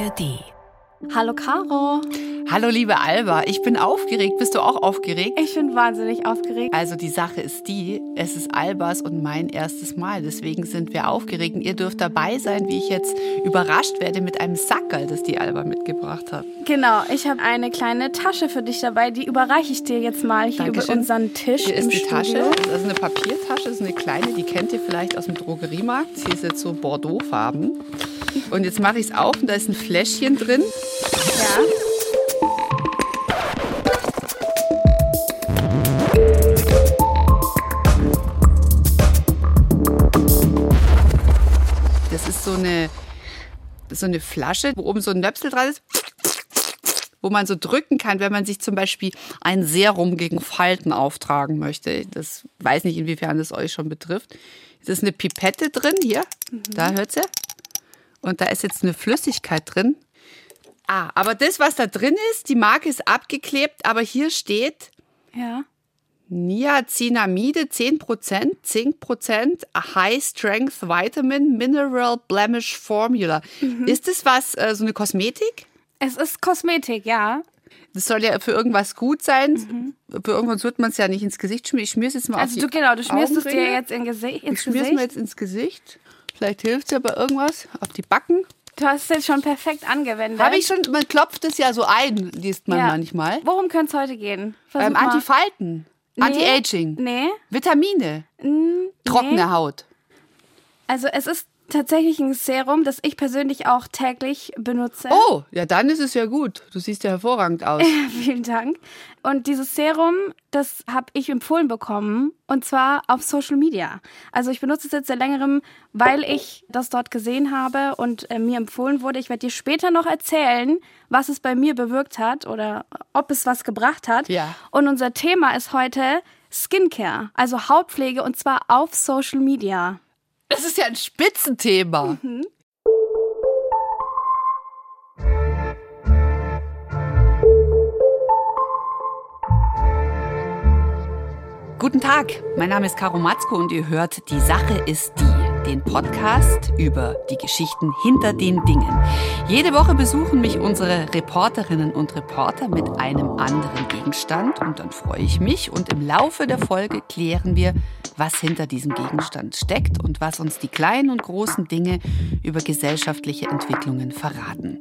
ARD. Hallo Caro. Hallo liebe Alba, ich bin aufgeregt. Bist du auch aufgeregt? Ich bin wahnsinnig aufgeregt. Also die Sache ist die, es ist Albas und mein erstes Mal. Deswegen sind wir aufgeregt. Und ihr dürft dabei sein, wie ich jetzt überrascht werde mit einem Sackerl, das die Alba mitgebracht hat. Genau, ich habe eine kleine Tasche für dich dabei. Die überreiche ich dir jetzt mal hier Dankeschön. über unseren Tisch Hier ist die Studio. Tasche. Das ist eine Papiertasche, das ist eine kleine, die kennt ihr vielleicht aus dem Drogeriemarkt. Sie ist jetzt so Bordeauxfarben. Und jetzt mache ich es auf und da ist ein Fläschchen drin. Ja. Das ist so eine, so eine Flasche, wo oben so ein Nöpsel dran ist, wo man so drücken kann, wenn man sich zum Beispiel ein Serum gegen Falten auftragen möchte. Das weiß nicht, inwiefern das euch schon betrifft. Es ist eine Pipette drin, hier, da hört ihr. Und da ist jetzt eine Flüssigkeit drin. Ah, aber das, was da drin ist, die Marke ist abgeklebt, aber hier steht Ja. Niacinamide 10%, 10%, a High Strength Vitamin Mineral Blemish Formula. Ist das was, äh, so eine Kosmetik? Es ist Kosmetik, ja. Das soll ja für irgendwas gut sein. Für irgendwas wird man es ja nicht ins Gesicht schmieren. Ich schmier es jetzt mal Also auf du die genau, du schmierst es dir jetzt in Gesi ins Ich schmier es Gesicht. mir jetzt ins Gesicht. Vielleicht hilft es ja bei irgendwas. Auf die Backen. Du hast es jetzt schon perfekt angewendet. Habe ich schon, man klopft es ja so ein, liest man Ja. manchmal. Worum könnte es heute gehen? Versuch Ähm, mal. Antifalten, Nee. Anti-Aging, Nee. Vitamine, Mm, trockene nee. Haut. Also es ist tatsächlich ein Serum, das ich persönlich auch täglich benutze. Oh, ja, dann ist es ja gut. Du siehst ja hervorragend aus. Vielen Dank. Und dieses Serum, das habe ich empfohlen bekommen und zwar auf Social Media. Also ich benutze es jetzt seit längerem, weil ich das dort gesehen habe und äh, mir empfohlen wurde. Ich werde dir später noch erzählen, was es bei mir bewirkt hat oder ob es was gebracht hat. Ja. Und unser Thema ist heute Skincare, also Hautpflege und zwar auf Social Media. Das ist ja ein Spitzenthema. Guten Tag, mein Name ist Caro Matzko und ihr hört Die Sache ist die, den Podcast über die Geschichten hinter den Dingen. Jede Woche besuchen mich unsere Reporterinnen und Reporter mit einem anderen Gegenstand und dann freue ich mich und im Laufe der Folge klären wir, was hinter diesem Gegenstand steckt und was uns die kleinen und großen Dinge über gesellschaftliche Entwicklungen verraten.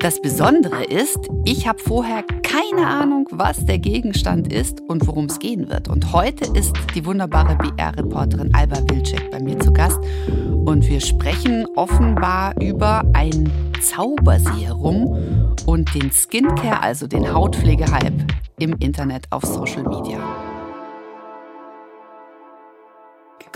Das Besondere ist, ich habe vorher keine Ahnung, was der Gegenstand ist und worum es gehen wird. Und heute ist die wunderbare BR-Reporterin Alba Wilczek bei mir zu Gast und wir sprechen offenbar über ein Zauberserum und den Skincare, also den Hautpflegehype im Internet auf Social Media.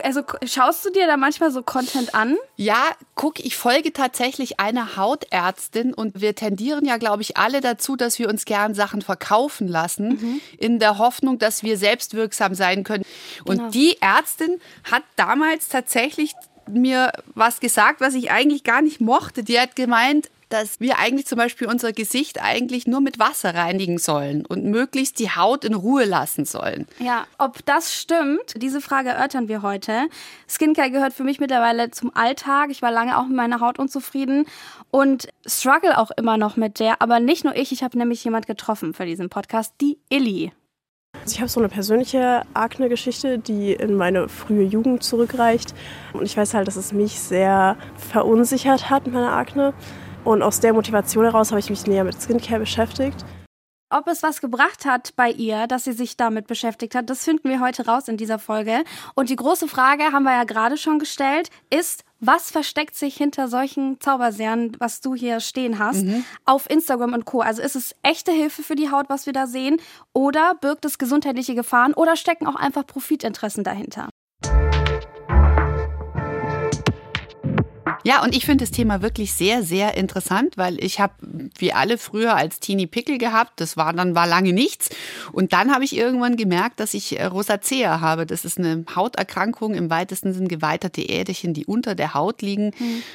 Also schaust du dir da manchmal so Content an? Ja, guck, ich folge tatsächlich einer Hautärztin und wir tendieren ja, glaube ich, alle dazu, dass wir uns gern Sachen verkaufen lassen, in der Hoffnung, dass wir selbstwirksam sein können. Und Genau. die Ärztin hat damals tatsächlich mir was gesagt, was ich eigentlich gar nicht mochte. Die hat gemeint, dass wir eigentlich zum Beispiel unser Gesicht eigentlich nur mit Wasser reinigen sollen und möglichst die Haut in Ruhe lassen sollen. Ja, ob das stimmt, diese Frage erörtern wir heute. Skincare gehört für mich mittlerweile zum Alltag. Ich war lange auch mit meiner Haut unzufrieden und struggle auch immer noch mit der. Aber nicht nur ich, ich habe nämlich jemand getroffen für diesen Podcast, die Illy. Also ich habe so eine persönliche Akne-Geschichte, die in meine frühe Jugend zurückreicht. Und ich weiß halt, dass es mich sehr verunsichert hat mit meiner Akne. Und aus der Motivation heraus habe ich mich näher mit Skincare beschäftigt. Ob es was gebracht hat bei ihr, dass sie sich damit beschäftigt hat, das finden wir heute raus in dieser Folge. Und die große Frage haben wir ja gerade schon gestellt, ist, was versteckt sich hinter solchen Zauberserien, was du hier stehen hast, auf Instagram und Co. Also ist es echte Hilfe für die Haut, was wir da sehen, oder birgt es gesundheitliche Gefahren oder stecken auch einfach Profitinteressen dahinter? Ja, und ich finde das Thema wirklich sehr, sehr interessant, weil ich habe, wie alle früher als Teenie Pickel gehabt. Das war dann war lange nichts. Und dann habe ich irgendwann gemerkt, dass ich äh, Rosacea habe. Das ist eine Hauterkrankung, im weitesten Sinn geweiterte Äderchen, die unter der Haut liegen.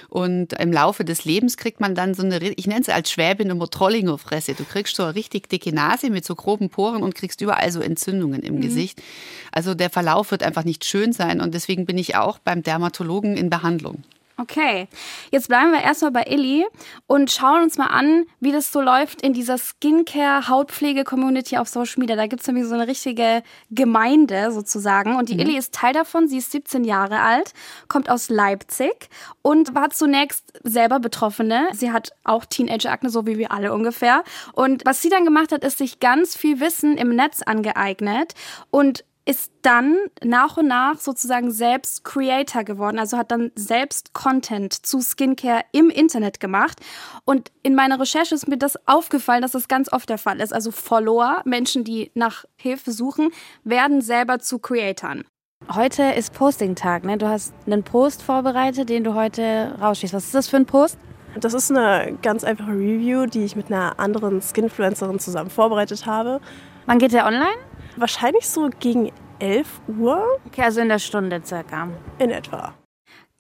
Und im Laufe des Lebens kriegt man dann so eine, ich nenne es als Schwäbin immer Trollingerfresse. Du kriegst so eine richtig dicke Nase mit so groben Poren und kriegst überall so Entzündungen im Gesicht. Also der Verlauf wird einfach nicht schön sein. Und deswegen bin ich auch beim Dermatologen in Behandlung. Okay, jetzt bleiben wir erstmal bei Illy und schauen uns mal an, wie das so läuft in dieser Skincare-Hautpflege-Community auf Social Media. Da gibt es nämlich so eine richtige Gemeinde sozusagen. Und die mhm. Illy ist Teil davon. Sie ist 17 Jahre alt, kommt aus Leipzig und war zunächst selber Betroffene. Sie hat auch Teenager-Akne, so wie wir alle ungefähr. Und was sie dann gemacht hat, ist sich ganz viel Wissen im Netz angeeignet und ist dann nach und nach sozusagen selbst Creator geworden, also hat dann selbst Content zu Skincare im Internet gemacht. Und in meiner Recherche ist mir das aufgefallen, dass das ganz oft der Fall ist. Also Follower, Menschen, die nach Hilfe suchen, werden selber zu Creatoren. Heute ist Posting-Tag, ne? Du hast einen Post vorbereitet, den du heute rausschießt. Was ist das für ein Post? Das ist eine ganz einfache Review, die ich mit einer anderen Skinfluencerin zusammen vorbereitet habe. Wann geht der online? Wahrscheinlich so gegen 11 Uhr. Okay, also in der Stunde circa. In etwa.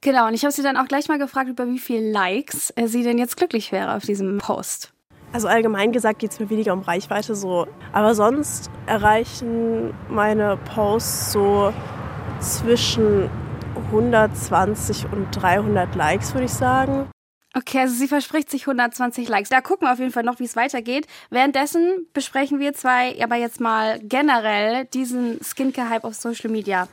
Genau, und ich habe sie dann auch gleich mal gefragt, über wie viele Likes äh, sie denn jetzt glücklich wäre auf diesem Post. Also allgemein gesagt geht es mir weniger um Reichweite so. Aber sonst erreichen meine Posts so zwischen 120 und 300 Likes, würde ich sagen. Okay, also sie verspricht sich 120 Likes. Da gucken wir auf jeden Fall noch, wie es weitergeht. Währenddessen besprechen wir zwei aber jetzt mal generell diesen Skincare-Hype auf Social Media.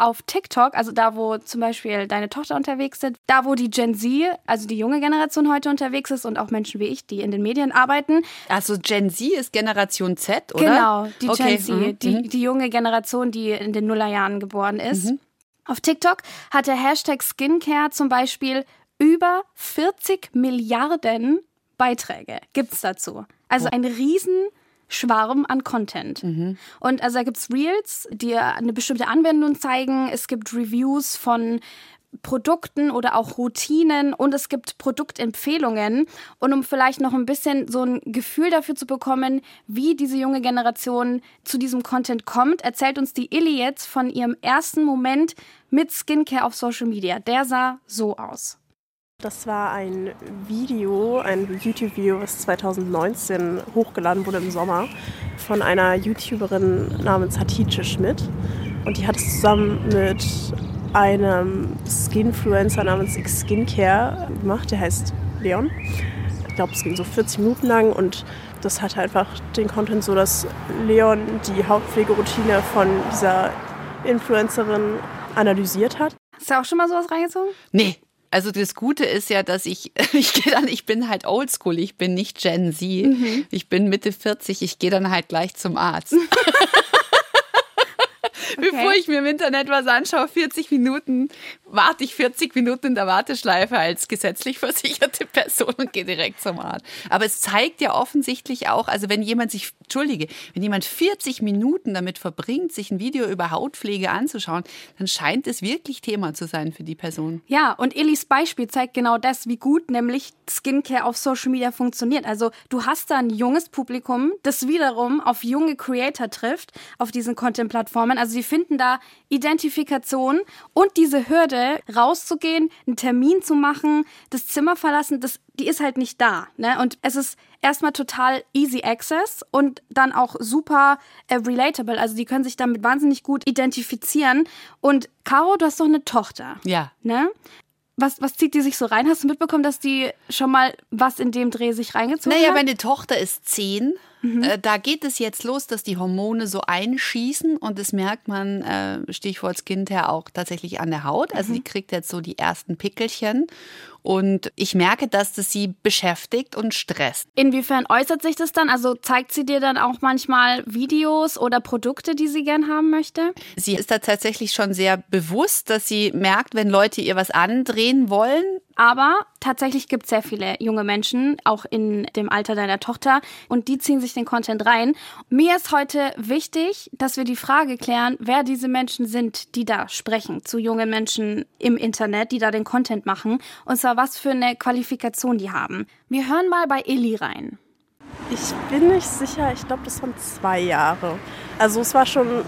Auf TikTok, also da, wo zum Beispiel deine Tochter unterwegs ist, da, wo die Gen Z, also die junge Generation heute unterwegs ist und auch Menschen wie ich, die in den Medien arbeiten. Also Gen Z ist Generation Z, oder? Genau, die okay. Gen Z, mhm. die, mhm. die junge Generation, die in den Nullerjahren geboren ist. Mhm. Auf TikTok hat der Hashtag Skincare zum Beispiel über 40 Milliarden Beiträge gibt es dazu. Also ein riesen Schwarm an Content. Mhm. Und also da gibt es Reels, die eine bestimmte Anwendung zeigen. Es gibt Reviews von Produkten oder auch Routinen und es gibt Produktempfehlungen. Und um vielleicht noch ein bisschen so ein Gefühl dafür zu bekommen, wie diese junge Generation zu diesem Content kommt, erzählt uns die Illy jetzt von ihrem ersten Moment mit Skincare auf Social Media. Der sah so aus. Das war ein Video, ein YouTube-Video, was 2019 hochgeladen wurde im Sommer von einer YouTuberin namens Hatice Schmidt. Und die hat es zusammen mit einem Skinfluencer namens X Skincare gemacht, der heißt Leon. Ich glaube, es ging so 40 Minuten lang und das hatte einfach den Content so, dass Leon die Hautpflegeroutine von dieser Influencerin analysiert hat. Hast du auch schon mal sowas reingezogen? Nee, also das Gute ist ja, dass ich, ich gehe dann, ich bin halt oldschool, ich bin nicht Gen Z, mhm. ich bin Mitte 40, ich gehe dann halt gleich zum Arzt. Okay. Bevor ich mir im Internet was anschaue, 40 Minuten, warte ich 40 Minuten in der Warteschleife als gesetzlich versicherte Person und gehe direkt zum Arzt. Aber es zeigt ja offensichtlich auch, also wenn jemand sich, entschuldige, wenn jemand 40 Minuten damit verbringt, sich ein Video über Hautpflege anzuschauen, dann scheint es wirklich Thema zu sein für die Person. Ja, und Elis Beispiel zeigt genau das, wie gut nämlich Skincare auf Social Media funktioniert. Also du hast da ein junges Publikum, das wiederum auf junge Creator trifft, auf diesen Content-Plattformen. Also sie finden da Identifikation und diese Hürde, rauszugehen, einen Termin zu machen, das Zimmer verlassen, das, die ist halt nicht da. Ne? Und es ist erstmal total easy access und dann auch super äh, relatable. Also die können sich damit wahnsinnig gut identifizieren. Und Caro, du hast doch eine Tochter. Ja. Ne? Was, was zieht die sich so rein? Hast du mitbekommen, dass die schon mal was in dem Dreh sich reingezogen naja, hat? Naja, meine Tochter ist zehn. Mhm. Äh, da geht es jetzt los, dass die Hormone so einschießen und das merkt man, äh, Stichwort Kind her, auch tatsächlich an der Haut. Also mhm. die kriegt jetzt so die ersten Pickelchen und ich merke, dass das sie beschäftigt und stresst. Inwiefern äußert sich das dann? Also zeigt sie dir dann auch manchmal Videos oder Produkte, die sie gern haben möchte? Sie ist da tatsächlich schon sehr bewusst, dass sie merkt, wenn Leute ihr was andrehen wollen, aber tatsächlich gibt es sehr viele junge Menschen, auch in dem Alter deiner Tochter, und die ziehen sich den Content rein. Mir ist heute wichtig, dass wir die Frage klären, wer diese Menschen sind, die da sprechen zu jungen Menschen im Internet, die da den Content machen, und zwar was für eine Qualifikation die haben. Wir hören mal bei Illy rein. Ich bin nicht sicher, ich glaube, das waren zwei Jahre. Also es war schon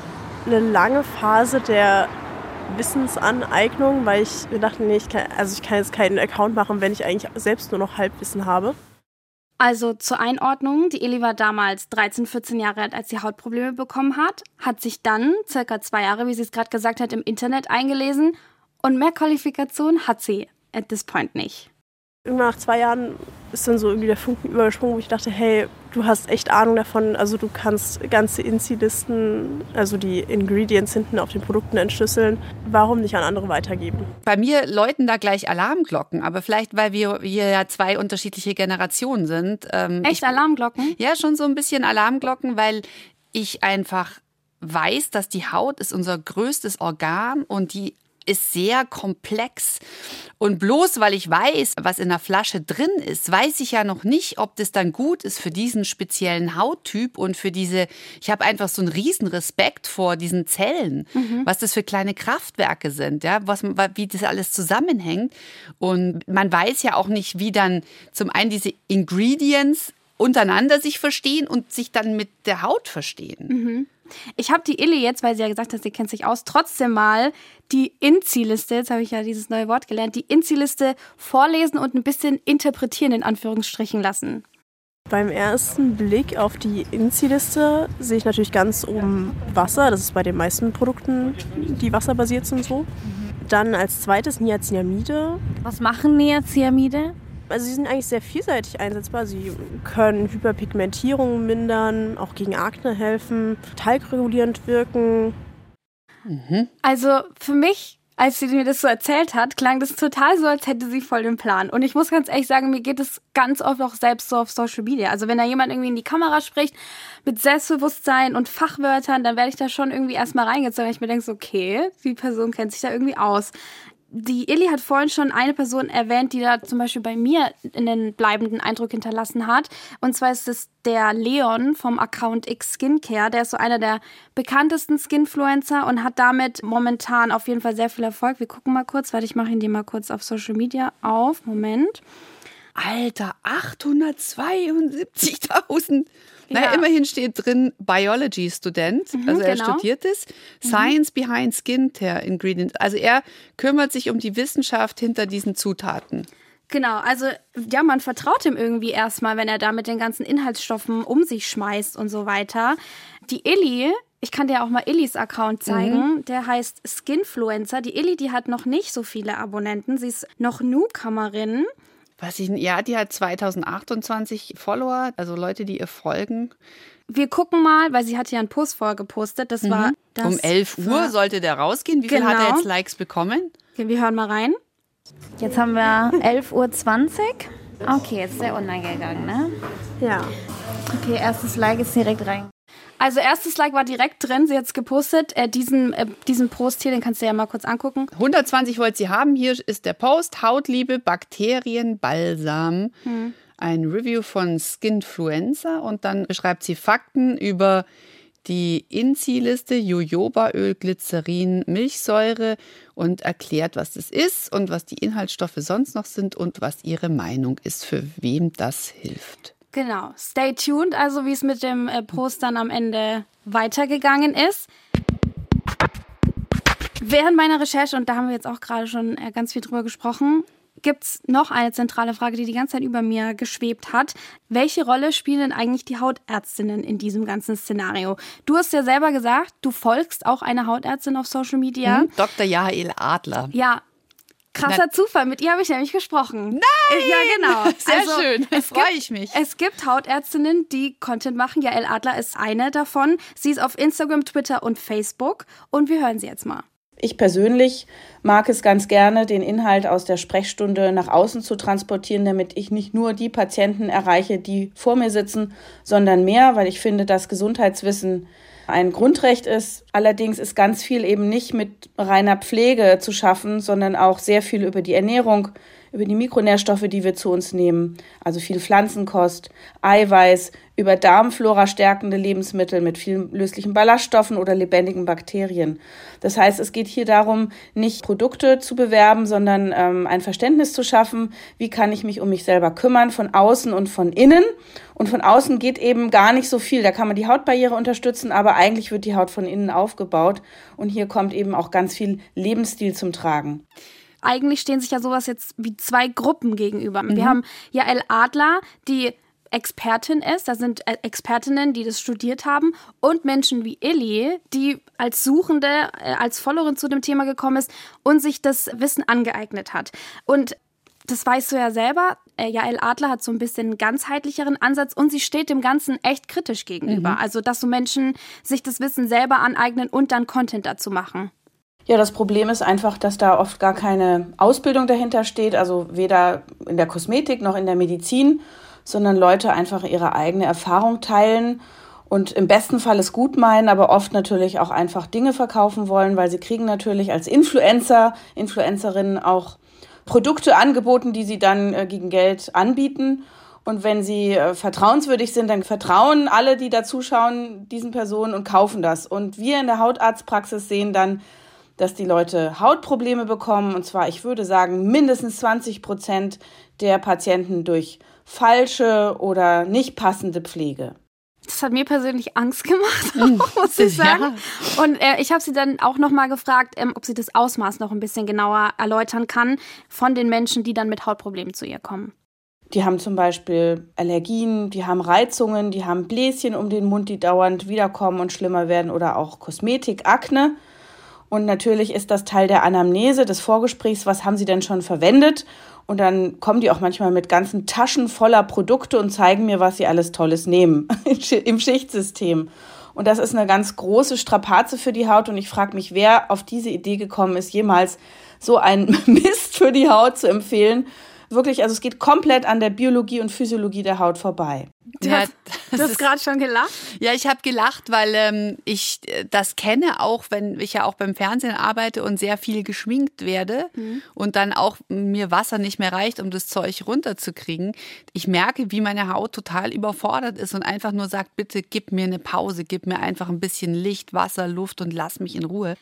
eine lange Phase der Wissensaneignung, weil ich mir dachte, nee, ich kann, also ich kann jetzt keinen Account machen, wenn ich eigentlich selbst nur noch Halbwissen habe. Also zur Einordnung, die Eli war damals 13, 14 Jahre alt, als sie Hautprobleme bekommen hat, hat sich dann circa zwei Jahre, wie sie es gerade gesagt hat, im Internet eingelesen und mehr Qualifikation hat sie at this point nicht. Irgendwann nach zwei Jahren ist dann so irgendwie der Funken übergesprungen, wo ich dachte, hey, du hast echt Ahnung davon. Also du kannst ganze Inzi-Listen, also die Ingredients hinten auf den Produkten entschlüsseln. Warum nicht an andere weitergeben? Bei mir läuten da gleich Alarmglocken, aber vielleicht, weil wir, wir ja zwei unterschiedliche Generationen sind. Ähm, echt ich, Alarmglocken? Ja, schon so ein bisschen Alarmglocken, weil ich einfach weiß, dass die Haut ist unser größtes Organ und die ist sehr komplex. Und bloß weil ich weiß, was in der Flasche drin ist, weiß ich ja noch nicht, ob das dann gut ist für diesen speziellen Hauttyp und für diese, ich habe einfach so einen riesen Respekt vor diesen Zellen, mhm. was das für kleine Kraftwerke sind, ja, was, wie das alles zusammenhängt. Und man weiß ja auch nicht, wie dann zum einen diese Ingredients untereinander sich verstehen und sich dann mit der Haut verstehen. Mhm. Ich habe die Illy jetzt, weil sie ja gesagt hat, sie kennt sich aus, trotzdem mal die Inzi-Liste, jetzt habe ich ja dieses neue Wort gelernt, die Inzi-Liste vorlesen und ein bisschen interpretieren, in Anführungsstrichen lassen. Beim ersten Blick auf die Inzi-Liste sehe ich natürlich ganz oben Wasser. Das ist bei den meisten Produkten, die wasserbasiert sind, so. Dann als zweites Niacinamide. Was machen Niacinamide? Also sie sind eigentlich sehr vielseitig einsetzbar. Sie können Hyperpigmentierung mindern, auch gegen Akne helfen, talgregulierend wirken. Mhm. Also für mich, als sie mir das so erzählt hat, klang das total so, als hätte sie voll den Plan. Und ich muss ganz ehrlich sagen, mir geht es ganz oft auch selbst so auf Social Media. Also wenn da jemand irgendwie in die Kamera spricht mit Selbstbewusstsein und Fachwörtern, dann werde ich da schon irgendwie erstmal reingezogen. Ich mir denke so, okay, die Person kennt sich da irgendwie aus die Illy hat vorhin schon eine Person erwähnt, die da zum Beispiel bei mir einen bleibenden Eindruck hinterlassen hat. Und zwar ist es der Leon vom Account X Skincare. Der ist so einer der bekanntesten Skinfluencer und hat damit momentan auf jeden Fall sehr viel Erfolg. Wir gucken mal kurz, warte, ich mache ihn dir mal kurz auf Social Media auf. Moment. Alter, 872.000 naja, ja. immerhin steht drin Biology-Student, mhm, also er genau. studiert es. Mhm. Science mhm. behind skin care ingredients. Also er kümmert sich um die Wissenschaft hinter diesen Zutaten. Genau, also ja, man vertraut ihm irgendwie erstmal, wenn er da mit den ganzen Inhaltsstoffen um sich schmeißt und so weiter. Die Illy, ich kann dir auch mal Illys Account zeigen, mhm. der heißt Skinfluencer. Die Illy, die hat noch nicht so viele Abonnenten, sie ist noch Newcomerin. Was ich, ja, die hat 2028 Follower, also Leute, die ihr folgen. Wir gucken mal, weil sie hat ja einen Post vorgepostet. Das mhm. war das um 11 Uhr sollte der rausgehen. Wie genau. viel hat er genau. jetzt Likes bekommen? Okay, wir hören mal rein. Jetzt haben wir 11.20 Uhr. Okay, jetzt ist er online gegangen, ne? Ja. Okay, erstes Like ist direkt rein. Also erstes Like war direkt drin, sie hat es gepostet. Äh, diesen, äh, diesen Post hier, den kannst du ja mal kurz angucken. 120 wollt sie haben. Hier ist der Post. Hautliebe, Bakterien, Balsam. Hm. Ein Review von Skinfluencer und dann beschreibt sie Fakten über die Inzi-Liste, Jojobaöl, Glycerin, Milchsäure und erklärt, was das ist und was die Inhaltsstoffe sonst noch sind und was ihre Meinung ist, für wem das hilft. Genau. Stay tuned, also wie es mit dem äh, Post dann am Ende weitergegangen ist. Während meiner Recherche, und da haben wir jetzt auch gerade schon äh, ganz viel drüber gesprochen, gibt es noch eine zentrale Frage, die die ganze Zeit über mir geschwebt hat. Welche Rolle spielen denn eigentlich die Hautärztinnen in diesem ganzen Szenario? Du hast ja selber gesagt, du folgst auch einer Hautärztin auf Social Media. Mhm, Dr. Jael Adler. Ja, Krasser Na, Zufall, mit ihr habe ich nämlich gesprochen. Nein! Ja, genau. Sehr also, schön, da freue ich mich. Es gibt Hautärztinnen, die Content machen. Jael Adler ist eine davon. Sie ist auf Instagram, Twitter und Facebook. Und wir hören sie jetzt mal. Ich persönlich mag es ganz gerne, den Inhalt aus der Sprechstunde nach außen zu transportieren, damit ich nicht nur die Patienten erreiche, die vor mir sitzen, sondern mehr, weil ich finde, dass Gesundheitswissen ein Grundrecht ist. Allerdings ist ganz viel eben nicht mit reiner Pflege zu schaffen, sondern auch sehr viel über die Ernährung, über die Mikronährstoffe, die wir zu uns nehmen. Also viel Pflanzenkost, Eiweiß, über Darmflora stärkende Lebensmittel mit vielen löslichen Ballaststoffen oder lebendigen Bakterien. Das heißt, es geht hier darum, nicht Produkte zu bewerben, sondern ähm, ein Verständnis zu schaffen, wie kann ich mich um mich selber kümmern, von außen und von innen. Und von außen geht eben gar nicht so viel. Da kann man die Hautbarriere unterstützen, aber eigentlich wird die Haut von innen aufgebaut. Und hier kommt eben auch ganz viel Lebensstil zum Tragen eigentlich stehen sich ja sowas jetzt wie zwei Gruppen gegenüber. Mhm. Wir haben Jael Adler, die Expertin ist. Da sind äh, Expertinnen, die das studiert haben und Menschen wie Illy, die als Suchende, äh, als Followerin zu dem Thema gekommen ist und sich das Wissen angeeignet hat. Und das weißt du ja selber. Äh, Jael Adler hat so ein bisschen einen ganzheitlicheren Ansatz und sie steht dem Ganzen echt kritisch gegenüber. Mhm. Also, dass so Menschen sich das Wissen selber aneignen und dann Content dazu machen. Ja, das Problem ist einfach, dass da oft gar keine Ausbildung dahinter steht, also weder in der Kosmetik noch in der Medizin, sondern Leute einfach ihre eigene Erfahrung teilen und im besten Fall es gut meinen, aber oft natürlich auch einfach Dinge verkaufen wollen, weil sie kriegen natürlich als Influencer, Influencerinnen auch Produkte angeboten, die sie dann äh, gegen Geld anbieten. Und wenn sie äh, vertrauenswürdig sind, dann vertrauen alle, die da zuschauen, diesen Personen und kaufen das. Und wir in der Hautarztpraxis sehen dann, dass die Leute Hautprobleme bekommen. Und zwar, ich würde sagen, mindestens 20 Prozent der Patienten durch falsche oder nicht passende Pflege. Das hat mir persönlich Angst gemacht, hm. muss ich sagen. Ja. Und äh, ich habe sie dann auch noch mal gefragt, ähm, ob sie das Ausmaß noch ein bisschen genauer erläutern kann von den Menschen, die dann mit Hautproblemen zu ihr kommen. Die haben zum Beispiel Allergien, die haben Reizungen, die haben Bläschen um den Mund, die dauernd wiederkommen und schlimmer werden oder auch Kosmetik, Akne. Und natürlich ist das Teil der Anamnese, des Vorgesprächs, was haben Sie denn schon verwendet? Und dann kommen die auch manchmal mit ganzen Taschen voller Produkte und zeigen mir, was sie alles Tolles nehmen im Schichtsystem. Und das ist eine ganz große Strapaze für die Haut. Und ich frage mich, wer auf diese Idee gekommen ist, jemals so einen Mist für die Haut zu empfehlen. Wirklich, also es geht komplett an der Biologie und Physiologie der Haut vorbei. Du ja, hast, du hast gerade schon gelacht? Ja, ich habe gelacht, weil ähm, ich äh, das kenne, auch wenn ich ja auch beim Fernsehen arbeite und sehr viel geschminkt werde mhm. und dann auch mir Wasser nicht mehr reicht, um das Zeug runterzukriegen. Ich merke, wie meine Haut total überfordert ist und einfach nur sagt, bitte gib mir eine Pause, gib mir einfach ein bisschen Licht, Wasser, Luft und lass mich in Ruhe.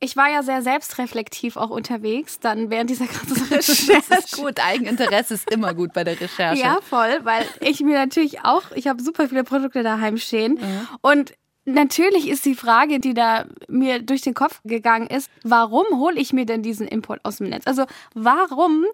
Ich war ja sehr selbstreflektiv auch unterwegs, dann während dieser ganzen Recherche. Das ist gut, Eigeninteresse ist immer gut bei der Recherche. Ja, voll, weil ich mir natürlich auch, ich habe super viele Produkte daheim stehen mhm. und Natürlich ist die Frage, die da mir durch den Kopf gegangen ist, warum hole ich mir denn diesen Input aus dem Netz? Also warum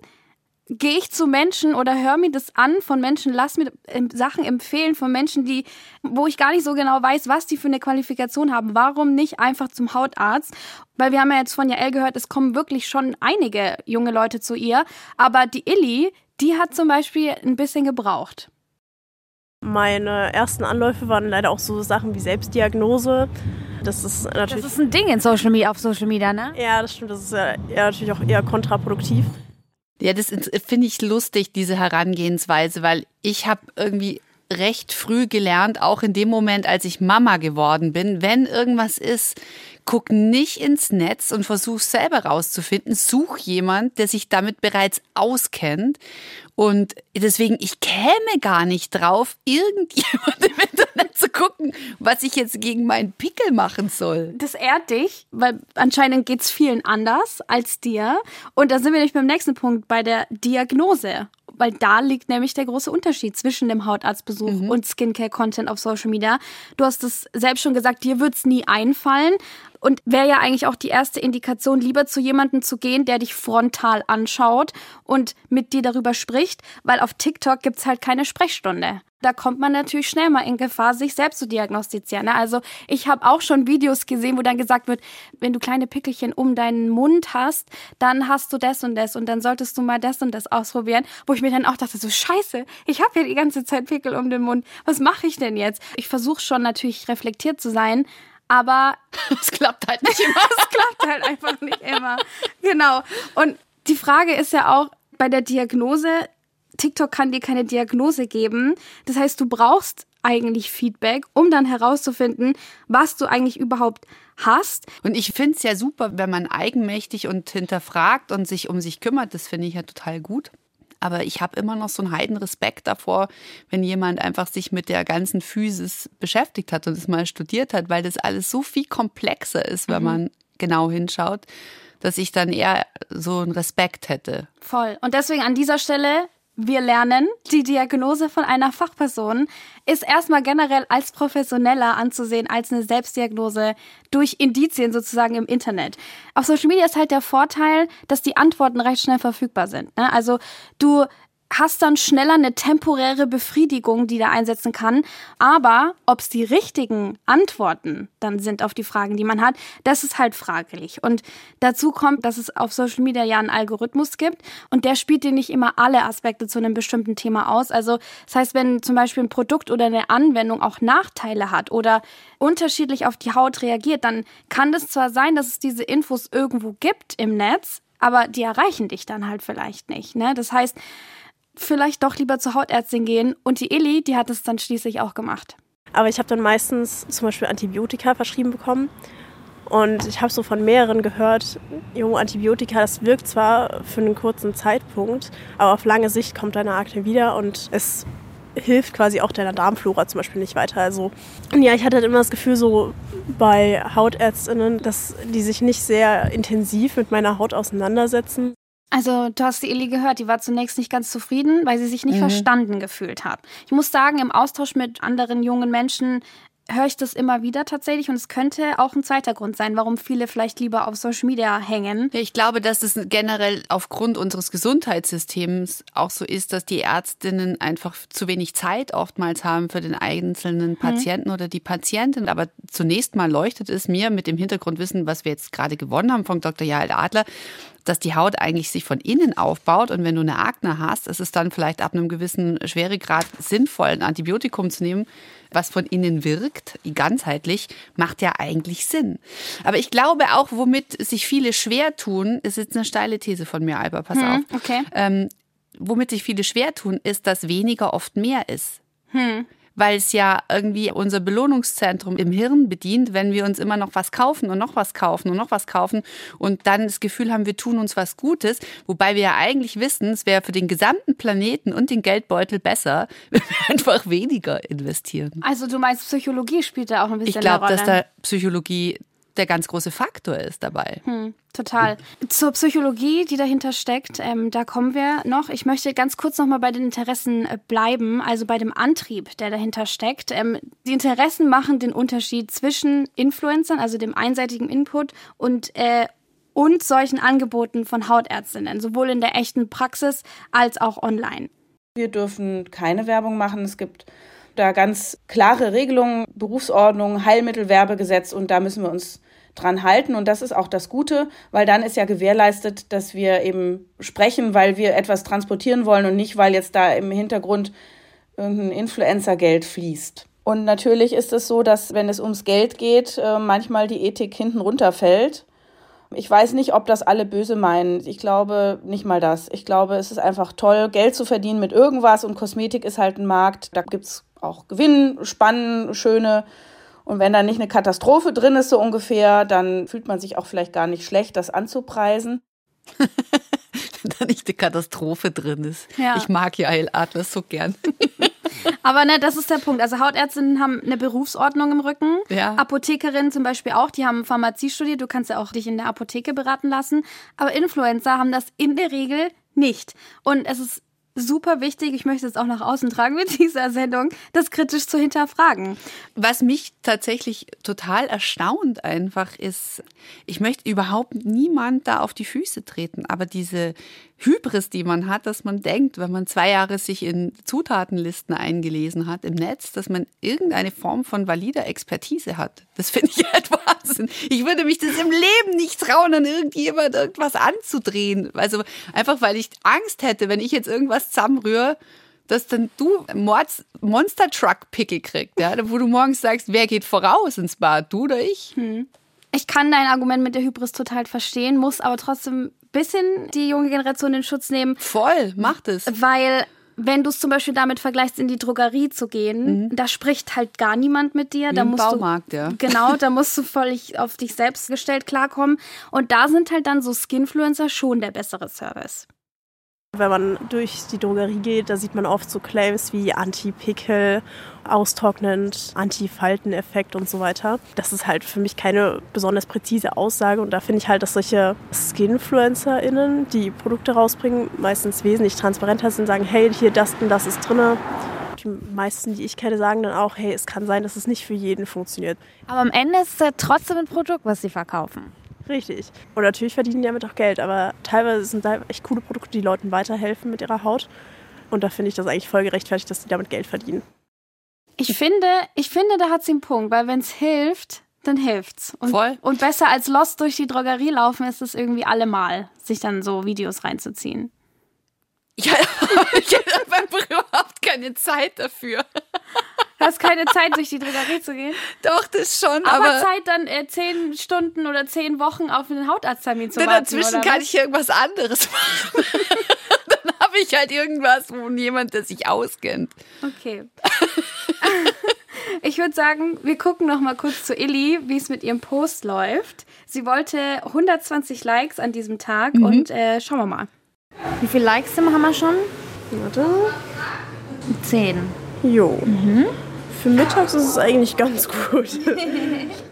gehe ich zu Menschen oder höre mir das an von Menschen, lass mir ähm, Sachen empfehlen von Menschen, die, wo ich gar nicht so genau weiß, was die für eine Qualifikation haben. Warum nicht einfach zum Hautarzt? Weil wir haben ja jetzt von Jael gehört, es kommen wirklich schon einige junge Leute zu ihr. Aber die Illy, die hat zum Beispiel ein bisschen gebraucht. Meine ersten Anläufe waren leider auch so Sachen wie Selbstdiagnose. Das ist natürlich. Das ist ein Ding in Social Media, auf Social Media, ne? Ja, das stimmt. Das ist ja, ja natürlich auch eher kontraproduktiv. Ja, das finde ich lustig, diese Herangehensweise, weil ich habe irgendwie recht früh gelernt, auch in dem Moment, als ich Mama geworden bin, wenn irgendwas ist, guck nicht ins Netz und versuch selber rauszufinden. Such jemand, der sich damit bereits auskennt. Und deswegen, ich käme gar nicht drauf, irgendjemand im Internet zu gucken, was ich jetzt gegen meinen Pickel machen soll. Das ehrt dich, weil anscheinend geht es vielen anders als dir. Und da sind wir nämlich beim nächsten Punkt, bei der Diagnose weil da liegt nämlich der große Unterschied zwischen dem Hautarztbesuch mhm. und Skincare-Content auf Social Media. Du hast es selbst schon gesagt, dir wird es nie einfallen. Und wäre ja eigentlich auch die erste Indikation, lieber zu jemandem zu gehen, der dich frontal anschaut und mit dir darüber spricht, weil auf TikTok gibt's halt keine Sprechstunde. Da kommt man natürlich schnell mal in Gefahr, sich selbst zu diagnostizieren. Ne? Also ich habe auch schon Videos gesehen, wo dann gesagt wird, wenn du kleine Pickelchen um deinen Mund hast, dann hast du das und das und dann solltest du mal das und das ausprobieren. Wo ich mir dann auch dachte, so scheiße, ich habe ja die ganze Zeit Pickel um den Mund. Was mache ich denn jetzt? Ich versuche schon natürlich reflektiert zu sein, aber es klappt halt nicht immer. es klappt halt einfach nicht immer. Genau. Und die Frage ist ja auch bei der Diagnose, TikTok kann dir keine Diagnose geben. Das heißt, du brauchst eigentlich Feedback, um dann herauszufinden, was du eigentlich überhaupt hast. Und ich finde es ja super, wenn man eigenmächtig und hinterfragt und sich um sich kümmert. Das finde ich ja total gut. Aber ich habe immer noch so einen heiden Respekt davor, wenn jemand einfach sich mit der ganzen Physis beschäftigt hat und es mal studiert hat, weil das alles so viel komplexer ist, wenn mhm. man genau hinschaut, dass ich dann eher so einen Respekt hätte. Voll. Und deswegen an dieser Stelle wir lernen, die Diagnose von einer Fachperson ist erstmal generell als professioneller anzusehen als eine Selbstdiagnose durch Indizien sozusagen im Internet. Auf Social Media ist halt der Vorteil, dass die Antworten recht schnell verfügbar sind. Ne? Also du hast dann schneller eine temporäre Befriedigung, die da einsetzen kann. Aber ob es die richtigen Antworten dann sind auf die Fragen, die man hat, das ist halt fraglich. Und dazu kommt, dass es auf Social Media ja einen Algorithmus gibt und der spielt dir nicht immer alle Aspekte zu einem bestimmten Thema aus. Also das heißt, wenn zum Beispiel ein Produkt oder eine Anwendung auch Nachteile hat oder unterschiedlich auf die Haut reagiert, dann kann das zwar sein, dass es diese Infos irgendwo gibt im Netz, aber die erreichen dich dann halt vielleicht nicht. Ne? Das heißt, vielleicht doch lieber zur Hautärztin gehen. Und die Illy, die hat es dann schließlich auch gemacht. Aber ich habe dann meistens zum Beispiel Antibiotika verschrieben bekommen. Und ich habe so von mehreren gehört, jo, Antibiotika, das wirkt zwar für einen kurzen Zeitpunkt, aber auf lange Sicht kommt deine Akne wieder und es hilft quasi auch deiner Darmflora zum Beispiel nicht weiter. Also ja, ich hatte halt immer das Gefühl so bei Hautärztinnen, dass die sich nicht sehr intensiv mit meiner Haut auseinandersetzen. Also, du hast die Illy gehört, die war zunächst nicht ganz zufrieden, weil sie sich nicht mhm. verstanden gefühlt hat. Ich muss sagen, im Austausch mit anderen jungen Menschen höre ich das immer wieder tatsächlich und es könnte auch ein zweiter Grund sein, warum viele vielleicht lieber auf Social Media hängen. Ich glaube, dass es generell aufgrund unseres Gesundheitssystems auch so ist, dass die Ärztinnen einfach zu wenig Zeit oftmals haben für den einzelnen mhm. Patienten mhm. oder die Patientin. Aber zunächst mal leuchtet es mir mit dem Hintergrundwissen, was wir jetzt gerade gewonnen haben von Dr. Jael Adler, dass die Haut eigentlich sich von innen aufbaut und wenn du eine Akne hast, ist es dann vielleicht ab einem gewissen Schweregrad sinnvoll, ein Antibiotikum zu nehmen, was von innen wirkt, ganzheitlich, macht ja eigentlich Sinn. Aber ich glaube auch, womit sich viele schwer tun, ist jetzt eine steile These von mir, Alba, pass hm, auf. Okay. Ähm, womit sich viele schwer tun, ist, dass weniger oft mehr ist. Hm weil es ja irgendwie unser Belohnungszentrum im Hirn bedient, wenn wir uns immer noch was kaufen und noch was kaufen und noch was kaufen und dann das Gefühl haben, wir tun uns was Gutes, wobei wir ja eigentlich wissen, es wäre für den gesamten Planeten und den Geldbeutel besser, wenn wir einfach weniger investieren. Also du meinst, Psychologie spielt da auch ein bisschen ich glaub, eine Rolle? Ich glaube, dass da Psychologie der ganz große Faktor ist dabei. Hm, total. Zur Psychologie, die dahinter steckt, ähm, da kommen wir noch. Ich möchte ganz kurz noch mal bei den Interessen äh, bleiben, also bei dem Antrieb, der dahinter steckt. Ähm, die Interessen machen den Unterschied zwischen Influencern, also dem einseitigen Input und äh, und solchen Angeboten von Hautärztinnen, sowohl in der echten Praxis als auch online. Wir dürfen keine Werbung machen. Es gibt da ganz klare Regelungen, Berufsordnung, Heilmittelwerbegesetz und da müssen wir uns dran halten. Und das ist auch das Gute, weil dann ist ja gewährleistet, dass wir eben sprechen, weil wir etwas transportieren wollen und nicht, weil jetzt da im Hintergrund irgendein Influencer-Geld fließt. Und natürlich ist es so, dass wenn es ums Geld geht, äh, manchmal die Ethik hinten runterfällt. Ich weiß nicht, ob das alle böse meinen. Ich glaube nicht mal das. Ich glaube, es ist einfach toll, Geld zu verdienen mit irgendwas und Kosmetik ist halt ein Markt. Da gibt es auch Gewinn, Spannen, schöne und wenn da nicht eine Katastrophe drin ist, so ungefähr, dann fühlt man sich auch vielleicht gar nicht schlecht, das anzupreisen. wenn da nicht eine Katastrophe drin ist. Ja. Ich mag ja Adler so gern. Aber ne, das ist der Punkt. Also Hautärztinnen haben eine Berufsordnung im Rücken. Ja. Apothekerinnen zum Beispiel auch, die haben Pharmazie studiert. Du kannst ja auch dich in der Apotheke beraten lassen. Aber Influencer haben das in der Regel nicht. Und es ist super wichtig, ich möchte es auch nach außen tragen mit dieser Sendung, das kritisch zu hinterfragen. Was mich tatsächlich total erstaunt einfach ist, ich möchte überhaupt niemand da auf die Füße treten, aber diese Hybris, die man hat, dass man denkt, wenn man zwei Jahre sich in Zutatenlisten eingelesen hat im Netz, dass man irgendeine Form von valider Expertise hat. Das finde ich halt Wahnsinn. Ich würde mich das im Leben nicht trauen, an irgendjemand irgendwas anzudrehen. Also einfach, weil ich Angst hätte, wenn ich jetzt irgendwas zusammenrühre, dass dann du Mords Monster Truck Pickel kriegst, ja, wo du morgens sagst, wer geht voraus ins Bad, du oder ich? Hm. Ich kann dein Argument mit der Hybris total verstehen, muss aber trotzdem bisschen die junge Generation in Schutz nehmen. Voll, macht es. Weil wenn du es zum Beispiel damit vergleichst, in die Drogerie zu gehen, mhm. da spricht halt gar niemand mit dir. Wie da musst Baumarkt, du, ja. Genau, da musst du völlig auf dich selbst gestellt klarkommen. Und da sind halt dann so Skinfluencer schon der bessere Service. Wenn man durch die Drogerie geht, da sieht man oft so Claims wie Anti-Pickel, austrocknend, Anti-Falteneffekt und so weiter. Das ist halt für mich keine besonders präzise Aussage und da finde ich halt, dass solche Skinfluencer*innen, die Produkte rausbringen, meistens wesentlich transparenter sind, sagen, hey, hier das und das ist drin. Die meisten, die ich kenne, sagen dann auch, hey, es kann sein, dass es nicht für jeden funktioniert. Aber am Ende ist es trotzdem ein Produkt, was sie verkaufen. Richtig. Und natürlich verdienen die damit auch Geld, aber teilweise sind da echt coole Produkte, die Leuten weiterhelfen mit ihrer Haut. Und da finde ich das eigentlich voll gerechtfertigt, dass die damit Geld verdienen. Ich finde, ich finde, da hat sie einen Punkt, weil wenn es hilft, dann hilft's. Und, Voll. Und besser als Lost durch die Drogerie laufen ist es irgendwie allemal, sich dann so Videos reinzuziehen. Ja, ich habe einfach überhaupt keine Zeit dafür. Du hast keine Zeit, durch die Drogerie zu gehen. Doch, das schon, Aber, aber, Zeit, dann äh, zehn Stunden oder zehn Wochen auf einen Hautarzttermin zu warten. dazwischen kann was? ich irgendwas anderes machen. Habe ich halt irgendwas, wo jemand, der sich auskennt. Okay. ich würde sagen, wir gucken noch mal kurz zu Illy, wie es mit ihrem Post läuft. Sie wollte 120 Likes an diesem Tag und äh, schauen wir mal. Wie viele Likes haben wir schon? Warte. Zehn. Jo. Für mittags ist es eigentlich ganz gut.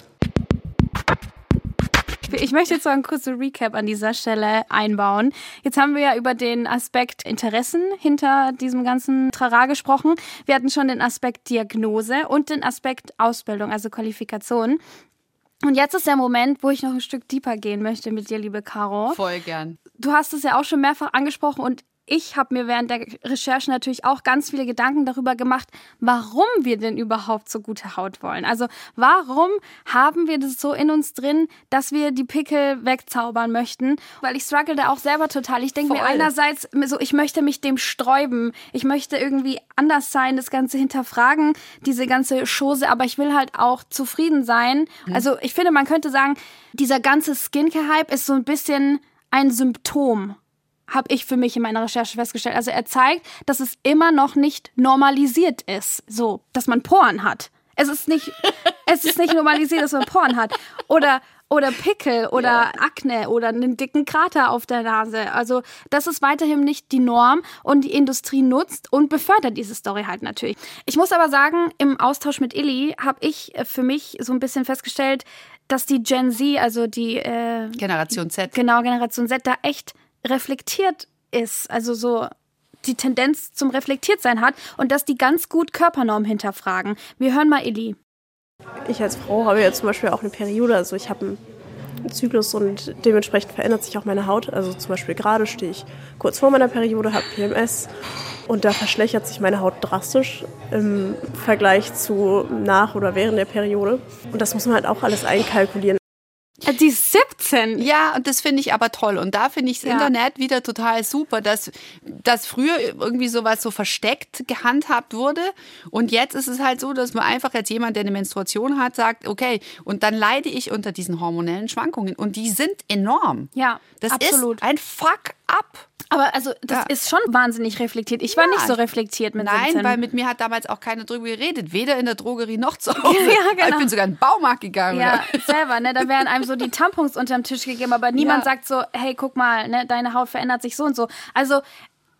Ich möchte jetzt so einen kurzen Recap an dieser Stelle einbauen. Jetzt haben wir ja über den Aspekt Interessen hinter diesem ganzen Trara gesprochen. Wir hatten schon den Aspekt Diagnose und den Aspekt Ausbildung, also Qualifikation. Und jetzt ist der Moment, wo ich noch ein Stück deeper gehen möchte mit dir, liebe Caro. Voll gern. Du hast es ja auch schon mehrfach angesprochen und ich habe mir während der Recherche natürlich auch ganz viele Gedanken darüber gemacht, warum wir denn überhaupt so gute Haut wollen. Also warum haben wir das so in uns drin, dass wir die Pickel wegzaubern möchten? Weil ich struggle da auch selber total. Ich denke mir einerseits so, ich möchte mich dem sträuben. Ich möchte irgendwie anders sein, das Ganze hinterfragen, diese ganze Chose, aber ich will halt auch zufrieden sein. Also ich finde, man könnte sagen, dieser ganze Skincare-Hype ist so ein bisschen ein Symptom habe ich für mich in meiner Recherche festgestellt. Also er zeigt, dass es immer noch nicht normalisiert ist, so, dass man Poren hat. Es ist nicht, es ist nicht normalisiert, dass man Poren hat. Oder, oder Pickel oder Akne oder einen dicken Krater auf der Nase. Also das ist weiterhin nicht die Norm und die Industrie nutzt und befördert diese Story halt natürlich. Ich muss aber sagen, im Austausch mit Illy habe ich für mich so ein bisschen festgestellt, dass die Gen Z, also die äh, Generation Z. genau Generation Z da echt reflektiert ist, also so die Tendenz zum Reflektiertsein hat und dass die ganz gut Körpernormen hinterfragen. Wir hören mal Illy. Ich als Frau habe ja zum Beispiel auch eine Periode, also ich habe einen Zyklus und dementsprechend verändert sich auch meine Haut. Also zum Beispiel gerade stehe ich kurz vor meiner Periode, habe PMS und da verschlechtert sich meine Haut drastisch im Vergleich zu nach oder während der Periode. Und das muss man halt auch alles einkalkulieren. Äh, Die ist 17. Ja, und das finde ich aber toll. Und da finde ich das Ja. Internet wieder total super, dass, dass früher irgendwie sowas so versteckt gehandhabt wurde. Und jetzt ist es halt so, dass man einfach als jemand, der eine Menstruation hat, sagt, okay, und dann leide ich unter diesen hormonellen Schwankungen. Und die sind enorm. Ja, Das absolut. ist ein Fuck-up. Aber also das Ja. ist schon wahnsinnig reflektiert. Ich war Ja. nicht so reflektiert mit Nein, 17. weil mit mir hat damals auch keiner drüber geredet. Weder in der Drogerie noch zu Hause. Ja, genau. Ich bin sogar in den Baumarkt gegangen. ja, selber, ne? Da werden einem so die Tampons unterm Tisch gegeben, aber niemand sagt so, hey, guck mal, ne, deine Haut verändert sich so und so. Also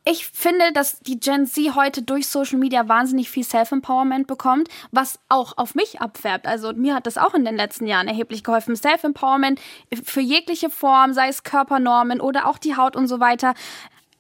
ich finde, dass die Gen Z heute durch Social Media wahnsinnig viel Self-Empowerment bekommt, was auch auf mich abfärbt. Also mir hat das auch in den letzten Jahren erheblich geholfen. Self-Empowerment für jegliche Form, sei es Körpernormen oder auch die Haut und so weiter.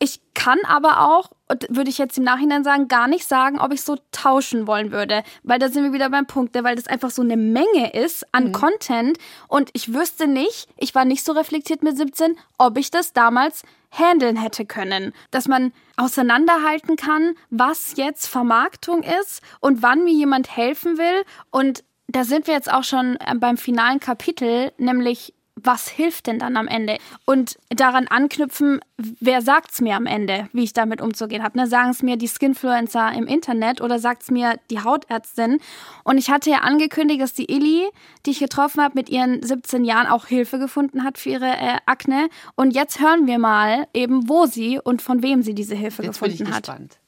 Ich kann aber auch, und würde ich jetzt im Nachhinein sagen, gar nicht sagen, ob ich so tauschen wollen würde. Weil da sind wir wieder beim Punkt, ne? weil das einfach so eine Menge ist an Content. Und ich wüsste nicht, ich war nicht so reflektiert mit 17, ob ich das damals handeln hätte können. Dass man auseinanderhalten kann, was jetzt Vermarktung ist und wann mir jemand helfen will. Und da sind wir jetzt auch schon äh, beim finalen Kapitel, nämlich was hilft denn dann am Ende? Und daran anknüpfen, wer sagt's mir am Ende, wie ich damit umzugehen habe? Ne? Sagen es mir die Skinfluencer im Internet oder sagt's mir die Hautärztin? Und ich hatte ja angekündigt, dass die Illy, die ich getroffen habe, mit ihren 17 Jahren auch Hilfe gefunden hat für ihre äh, Akne. Und jetzt hören wir mal eben, wo sie und von wem sie diese Hilfe Jetzt bin ich gefunden hat. gespannt.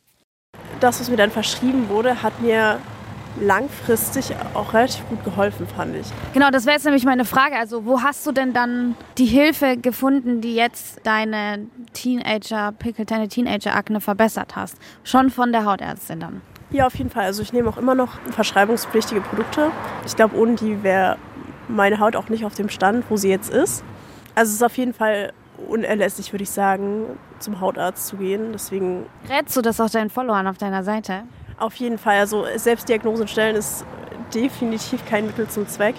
Das, was mir dann verschrieben wurde, hat mir langfristig auch relativ gut geholfen, fand ich. Genau, das wäre jetzt nämlich meine Frage. Also, wo hast du denn dann die Hilfe gefunden, die jetzt deine Teenager-Pickel, deine Teenager-Akne verbessert hast? Schon von der Hautärztin dann? Ja, auf jeden Fall. Also ich nehme auch immer noch verschreibungspflichtige Produkte. Ich glaube, ohne die wäre meine Haut auch nicht auf dem Stand, wo sie jetzt ist. Also es ist auf jeden Fall unerlässlich, würde ich sagen, zum Hautarzt zu gehen. Deswegen Rätst du das auch deinen Followern auf deiner Seite? Auf jeden Fall. Also Selbstdiagnosen stellen ist definitiv kein Mittel zum Zweck.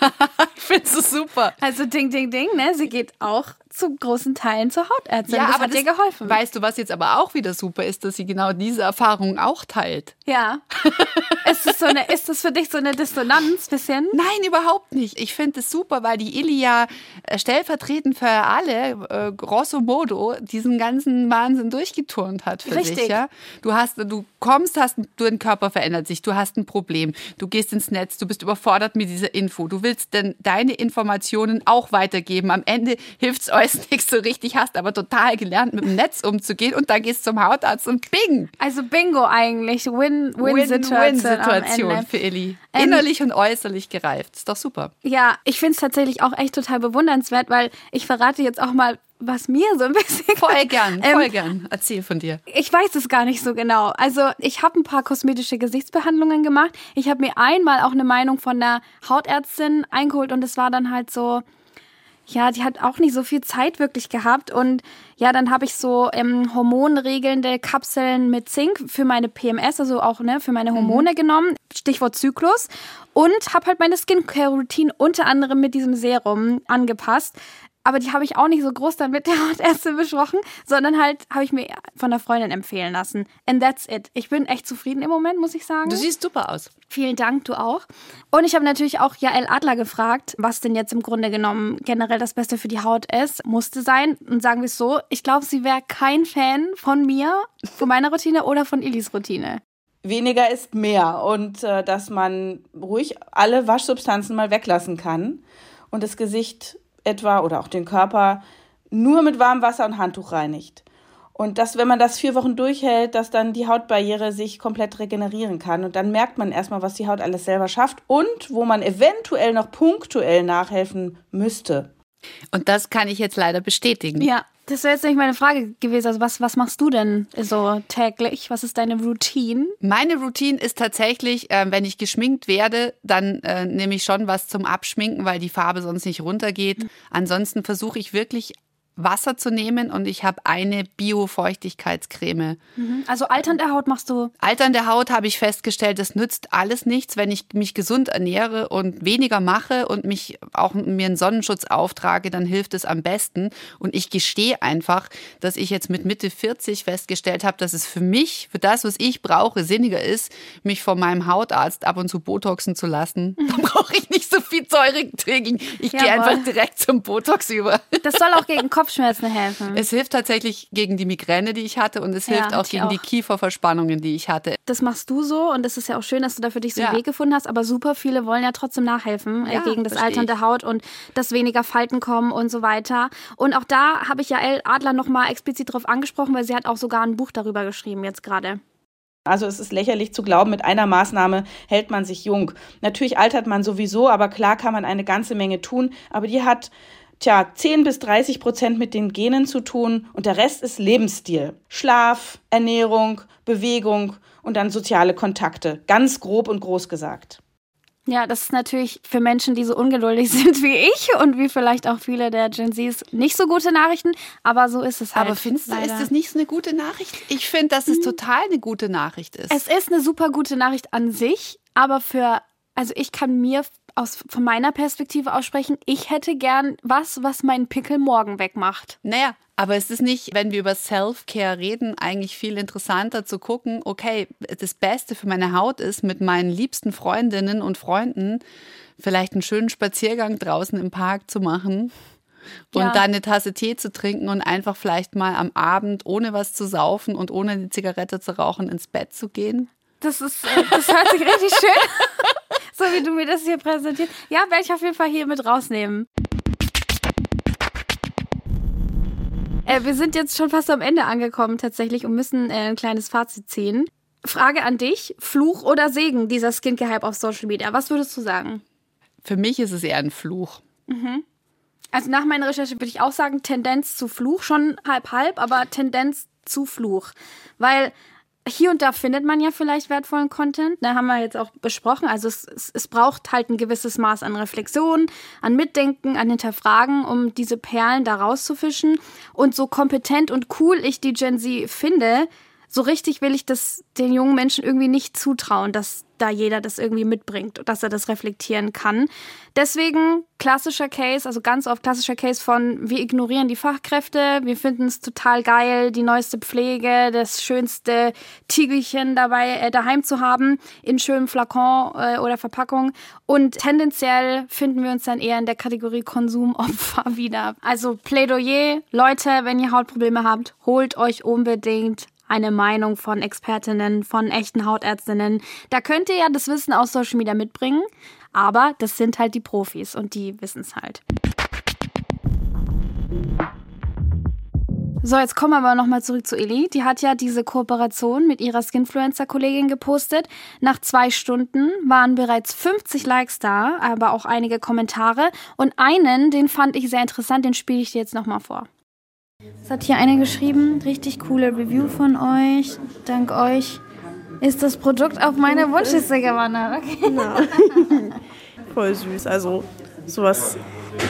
Ich finde es super. Also, ding, ding, ding, ne? Sie geht auch zu großen Teilen zur Hautärztin. Ja, das aber hat das, dir geholfen. Weißt du, was jetzt aber auch wieder super ist, dass sie genau diese Erfahrung auch teilt. Ja. ist, das so eine, ist das für dich so eine Dissonanz bisschen? Nein, überhaupt nicht. Ich finde es super, weil die Ilia äh, stellvertretend für alle, äh, grosso modo, diesen ganzen Wahnsinn durchgeturnt hat für Richtig. dich. Ja? Du hast, du kommst, hast, dein Körper verändert sich, du hast ein Problem, du gehst ins Netz, du bist überfordert mit dieser Info, du willst denn deine Informationen auch weitergeben. Am Ende hilft es euch nichts so richtig, hast aber total gelernt, mit dem Netz umzugehen und dann gehst du zum Hautarzt und bing! Also Bingo eigentlich. Win-Win-Situation. Win-Win-Situation für Illy. Ähm, Innerlich und äußerlich gereift. Ist doch super. Ja, ich finde es tatsächlich auch echt total bewundernswert, weil ich verrate jetzt auch mal, was mir so ein bisschen. Voll gern, Ähm, voll gern. Erzähl von dir. Ich weiß es gar nicht so genau. Also ich habe ein paar kosmetische Gesichtsbehandlungen gemacht. Ich habe mir einmal auch eine Meinung von der Hautärztin eingeholt und es war dann halt so, ja, die hat auch nicht so viel Zeit wirklich gehabt. Und ja, dann habe ich so ähm, hormonregelnde Kapseln mit Zink für meine PMS, also auch ne, für meine Hormone genommen. Stichwort Zyklus. Und habe halt meine Skincare-Routine unter anderem mit diesem Serum angepasst. Aber die habe ich auch nicht so groß dann mit der Hautärztin besprochen, sondern halt habe ich mir von einer Freundin empfehlen lassen. And that's it. Ich bin echt zufrieden im Moment, muss ich sagen. Du siehst super aus. Vielen Dank, du auch. Und ich habe natürlich auch Jael Adler gefragt, was denn jetzt im Grunde genommen generell das Beste für die Haut ist. Musste sein. Und sagen wir es so, ich glaube, sie wäre kein Fan von mir, von meiner Routine oder von Illis Routine. Weniger ist mehr und äh, dass man ruhig alle Waschsubstanzen mal weglassen kann und das Gesicht etwa oder auch den Körper nur mit warmem Wasser und Handtuch reinigt. Und dass, wenn man das vier Wochen durchhält, dass dann die Hautbarriere sich komplett regenerieren kann. Und dann merkt man erstmal, was die Haut alles selber schafft und wo man eventuell noch punktuell nachhelfen müsste. Und das kann ich jetzt leider bestätigen. Ja, das wäre jetzt nämlich meine Frage gewesen. Also was, was machst du denn so täglich? Was ist deine Routine? Meine Routine ist tatsächlich, äh, wenn ich geschminkt werde, dann äh, nehme ich schon was zum Abschminken, weil die Farbe sonst nicht runtergeht. Ansonsten versuche ich wirklich Wasser zu nehmen und ich habe eine Bio-Feuchtigkeitscreme. Also alternde Haut machst du. Alternde Haut habe ich festgestellt, das nützt alles nichts, wenn ich mich gesund ernähre und weniger mache und mich auch mir einen Sonnenschutz auftrage, dann hilft es am besten. Und ich gestehe einfach, dass ich jetzt mit Mitte 40 festgestellt habe, dass es für mich, für das, was ich brauche, sinniger ist, mich von meinem Hautarzt ab und zu Botoxen zu lassen. Da brauche ich nicht so viel Säure trinken. Ich gehe Jawohl. einfach direkt zum Botox über. Das soll auch gegen Kopfschmerzen helfen. Es hilft tatsächlich gegen die Migräne, die ich hatte, und es Ja, hilft auch gegen die auch. Kieferverspannungen, die ich hatte. Das machst du so und das ist ja auch schön, dass du da für dich so Ja. einen Weg gefunden hast, aber super viele wollen ja trotzdem nachhelfen äh, Ja, gegen das Altern der Haut und dass weniger Falten kommen und so weiter. Und auch da habe ich ja El Adler nochmal explizit drauf angesprochen, weil sie hat auch sogar ein Buch darüber geschrieben jetzt gerade. Also es ist lächerlich zu glauben, mit einer Maßnahme hält man sich jung. Natürlich altert man sowieso, aber klar kann man eine ganze Menge tun. Aber die hat, tja, 10 bis 30 Prozent mit den Genen zu tun und der Rest ist Lebensstil. Schlaf, Ernährung, Bewegung und dann soziale Kontakte. Ganz grob und groß gesagt. Ja, das ist natürlich für Menschen, die so ungeduldig sind wie ich und wie vielleicht auch viele der Gen Zs nicht so gute Nachrichten, aber so ist es halt. Aber findest du, ist das nicht so eine gute Nachricht? Ich finde, dass es total eine gute Nachricht ist. Es ist eine super gute Nachricht an sich, aber für, also ich kann mir aus, von meiner Perspektive aussprechen, ich hätte gern was, was meinen Pickel morgen wegmacht. naja, aber ist es nicht, wenn wir über Self-Care reden, eigentlich viel interessanter zu gucken, okay, das Beste für meine Haut ist, mit meinen liebsten Freundinnen und Freunden vielleicht einen schönen Spaziergang draußen im Park zu machen und Ja. dann eine Tasse Tee zu trinken und einfach vielleicht mal am Abend ohne was zu saufen und ohne die Zigarette zu rauchen ins Bett zu gehen? Das ist, äh, das hört sich richtig schön. so wie du mir das hier präsentierst. Ja, werde ich auf jeden Fall hier mit rausnehmen. Äh, wir sind jetzt schon fast am Ende angekommen tatsächlich und müssen äh, ein kleines Fazit ziehen. Frage an dich, Fluch oder Segen, dieser Skincare-Hype auf Social Media. Was würdest du sagen? Für mich ist es eher ein Fluch. Also nach meiner Recherche würde ich auch sagen, Tendenz zu Fluch, schon halb halb, aber Tendenz zu Fluch. Weil hier und da findet man ja vielleicht wertvollen Content. Da haben wir jetzt auch besprochen. Also es, es, es braucht halt ein gewisses Maß an Reflexion, an Mitdenken, an Hinterfragen, um diese Perlen da rauszufischen. Und so kompetent und cool ich die Gen Z finde, so richtig will ich das den jungen Menschen irgendwie nicht zutrauen, dass da jeder das irgendwie mitbringt, dass er das reflektieren kann. Deswegen klassischer Case, also ganz oft klassischer Case von wir ignorieren die Fachkräfte, wir finden es total geil, die neueste Pflege, das schönste Tiegelchen dabei äh, daheim zu haben in schönem Flakon äh, oder Verpackung und tendenziell finden wir uns dann eher in der Kategorie Konsumopfer wieder. Also Plädoyer, Leute, wenn ihr Hautprobleme habt, holt euch unbedingt eine Meinung von Expertinnen, von echten Hautärztinnen. Da könnt ihr ja das Wissen aus Social Media mitbringen, aber das sind halt die Profis und die wissen es halt. So, jetzt kommen wir aber nochmal zurück zu Ellie. Die hat ja diese Kooperation mit ihrer Skinfluencer-Kollegin gepostet. Nach zwei Stunden waren bereits 50 Likes da, aber auch einige Kommentare. Und einen, den fand ich sehr interessant, den spiele ich dir jetzt nochmal vor. Es hat hier eine geschrieben, richtig coole Review von euch. Dank euch ist das Produkt auf meine Wunschliste gewandert. Okay. Genau. Voll süß. Also sowas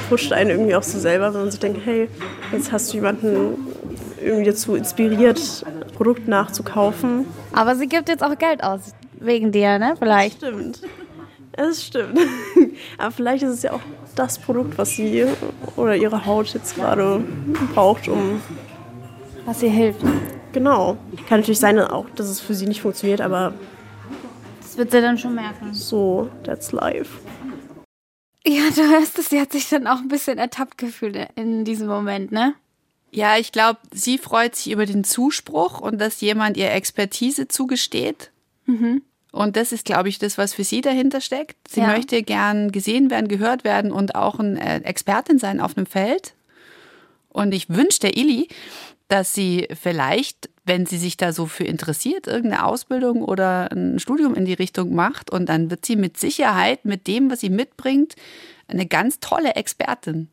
pusht einen irgendwie auch so selber, wenn man sich denkt, hey, jetzt hast du jemanden irgendwie dazu inspiriert, Produkt nachzukaufen. Aber sie gibt jetzt auch Geld aus. Wegen dir, ne? Vielleicht. Stimmt. Es stimmt. Aber vielleicht ist es ja auch das Produkt, was sie oder ihre Haut jetzt gerade braucht, um. Was ihr hilft. Genau. Kann natürlich sein, auch, dass es für sie nicht funktioniert, aber. Das wird sie dann schon merken. So, that's life. Ja, du hörst es, sie hat sich dann auch ein bisschen ertappt gefühlt in diesem Moment, ne? Ja, ich glaube, sie freut sich über den Zuspruch und dass jemand ihr Expertise zugesteht. Mhm. Und das ist, glaube ich, das, was für sie dahinter steckt. Sie ja. möchte gern gesehen werden, gehört werden und auch eine äh, Expertin sein auf einem Feld. Und ich wünsche der Illy, dass sie vielleicht, wenn sie sich da so für interessiert, irgendeine Ausbildung oder ein Studium in die Richtung macht und dann wird sie mit Sicherheit mit dem, was sie mitbringt, eine ganz tolle Expertin.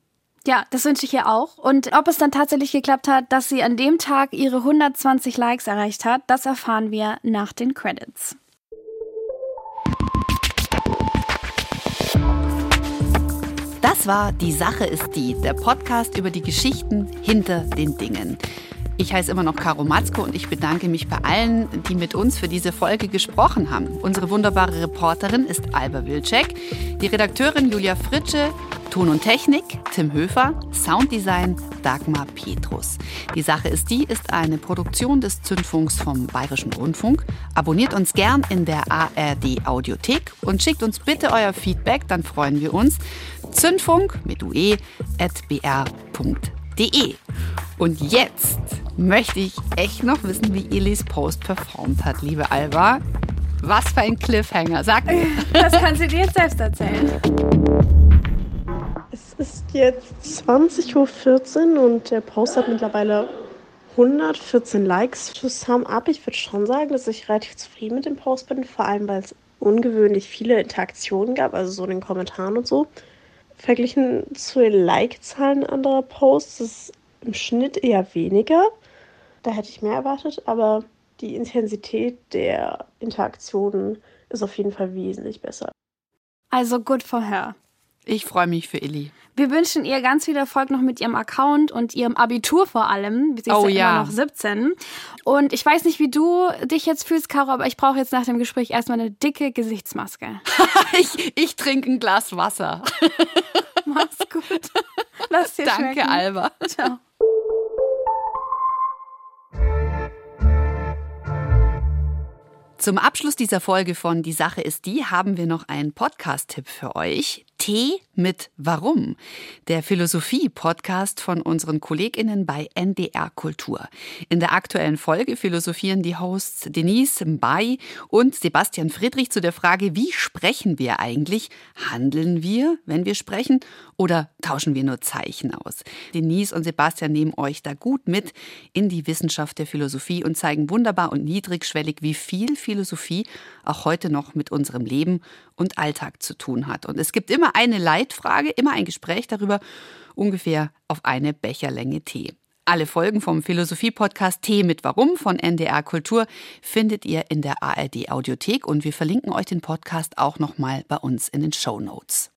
Ja, das wünsche ich ihr auch. Und ob es dann tatsächlich geklappt hat, dass sie an dem Tag ihre 120 Likes erreicht hat, das erfahren wir nach den Credits. Das war Die Sache ist die, der Podcast über die Geschichten hinter den Dingen. Ich heiße immer noch Caro Matzko und ich bedanke mich bei allen, die mit uns für diese Folge gesprochen haben. Unsere wunderbare Reporterin ist Alba Wilczek, die Redakteurin Julia Fritsche, Ton und Technik Tim Höfer, Sounddesign Dagmar Petrus. Die Sache ist die, ist eine Produktion des Zündfunks vom Bayerischen Rundfunk. Abonniert uns gern in der ARD Audiothek und schickt uns bitte euer Feedback, dann freuen wir uns. Zündfunk mit ue br.de. Und jetzt möchte ich echt noch wissen, wie Elis Post performt hat, liebe Alba. Was für ein Cliffhanger. Sag mir. Das kann sie dir jetzt selbst erzählen. Es ist jetzt 20.14 Uhr und der Post hat mittlerweile 114 Likes. To sum up, ich würde schon sagen, dass ich relativ zufrieden mit dem Post bin, vor allem weil es ungewöhnlich viele Interaktionen gab, also so in den Kommentaren und so. Verglichen zu den Like-Zahlen anderer Posts ist im Schnitt eher weniger. Da hätte ich mehr erwartet, aber die Intensität der Interaktionen ist auf jeden Fall wesentlich besser. Also good for her. Ich freue mich für Illy. Wir wünschen ihr ganz viel Erfolg noch mit ihrem Account und ihrem Abitur vor allem. Sie ist oh, ja immer noch 17. Und ich weiß nicht, wie du dich jetzt fühlst, Caro, aber ich brauche jetzt nach dem Gespräch erstmal eine dicke Gesichtsmaske. ich ich trinke ein Glas Wasser. Mach's gut. Lass dir Danke, schmecken. Alba. Ciao. Zum Abschluss dieser Folge von Die Sache ist die haben wir noch einen Podcast-Tipp für euch. Tee mit Warum, der Philosophie-Podcast von unseren KollegInnen bei NDR Kultur. In der aktuellen Folge philosophieren die Hosts Denise Mbay und Sebastian Friedrich zu der Frage, wie sprechen wir eigentlich? Handeln wir, wenn wir sprechen, oder tauschen wir nur Zeichen aus? Denise und Sebastian nehmen euch da gut mit in die Wissenschaft der Philosophie und zeigen wunderbar und niedrigschwellig, wie viel Philosophie auch heute noch mit unserem Leben und Alltag zu tun hat. Und es gibt eine Leitfrage, immer ein Gespräch darüber, ungefähr auf eine Becherlänge Tee. Alle Folgen vom Philosophie-Podcast Tee mit Warum von NDR Kultur findet ihr in der ARD Audiothek und wir verlinken euch den Podcast auch nochmal bei uns in den Show Notes.